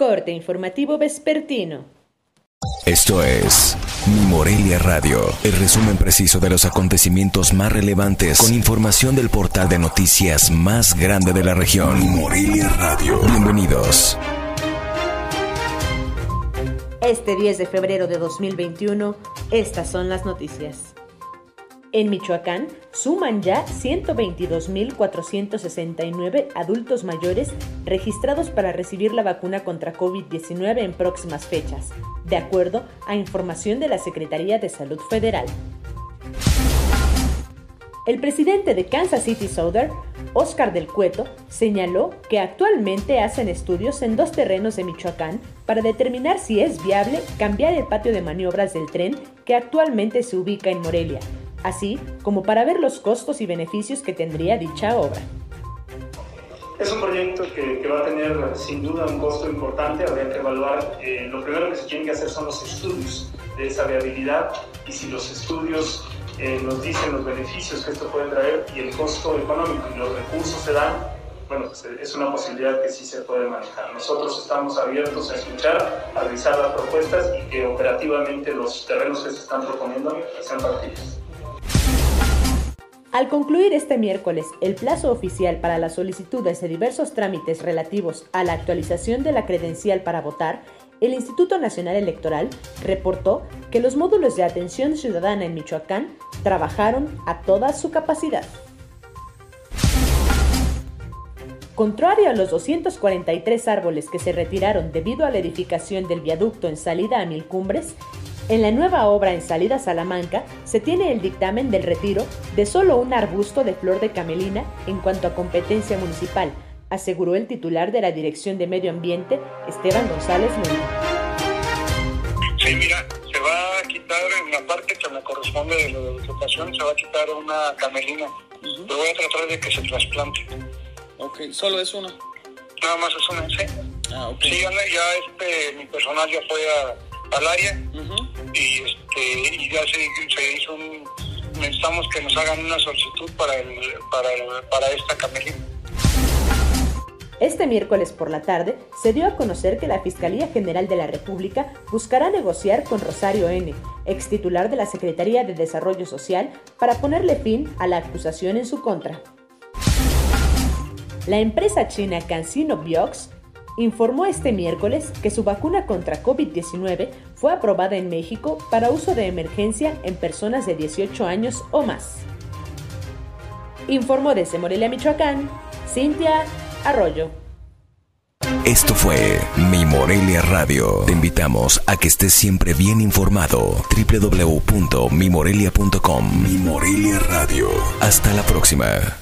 Corte informativo vespertino. Esto es Mi Morelia Radio, el resumen preciso de los acontecimientos más relevantes con información del portal de noticias más grande de la región. Mi Morelia Radio. Bienvenidos. Este 10 de febrero de 2021, estas son las noticias. En Michoacán suman ya 122.469 adultos mayores registrados para recibir la vacuna contra COVID-19 en próximas fechas, de acuerdo a información de la Secretaría de Salud Federal. El presidente de Kansas City Southern, Oscar del Cueto, señaló que actualmente hacen estudios en dos terrenos de Michoacán para determinar si es viable cambiar el patio de maniobras del tren que actualmente se ubica en Morelia así como para ver los costos y beneficios que tendría dicha obra. Es un proyecto que, va a tener sin duda un costo importante, habría que evaluar, eh, lo primero que se tiene que hacer son los estudios de esa viabilidad y si los estudios eh, nos dicen los beneficios que esto puede traer y el costo económico y los recursos se dan, bueno, pues, eh, es una posibilidad que sí se puede manejar. Nosotros estamos abiertos a escuchar, a revisar las propuestas y que operativamente los terrenos que se están proponiendo sean factibles. Al concluir este miércoles el plazo oficial para las solicitudes de diversos trámites relativos a la actualización de la credencial para votar, el Instituto Nacional Electoral reportó que los módulos de atención ciudadana en Michoacán trabajaron a toda su capacidad. Contrario a los 243 árboles que se retiraron debido a la edificación del viaducto en salida a Mil Cumbres, en la nueva obra en salida Salamanca se tiene el dictamen del retiro de solo un arbusto de flor de camelina en cuanto a competencia municipal, aseguró el titular de la Dirección de Medio Ambiente, Esteban González Luna. Sí, mira, se va a quitar en la parte que me corresponde de la vegetación, se va a quitar una camelina. Pero voy a tratar de que se trasplante. Ok, ¿solo es una? Nada más es una, sí. Ah, ok. Sí, ya, ya este, mi personal ya fue al área y, este, y ya se, hizo un... Necesitamos que nos hagan una solicitud para, el, para, para esta camelina. Este miércoles por la tarde se dio a conocer que la Fiscalía General de la República buscará negociar con Rosario N., ex titular de la Secretaría de Desarrollo Social, para ponerle fin a la acusación en su contra. La empresa china CanSino Biox informó este miércoles que su vacuna contra COVID-19 fue aprobada en México para uso de emergencia en personas de 18 años o más. Informó desde Morelia, Michoacán, Cintia Arroyo. Esto fue Mi Morelia Radio. Te invitamos a que estés siempre bien informado. www.mimorelia.com Mi Morelia Radio. Hasta la próxima.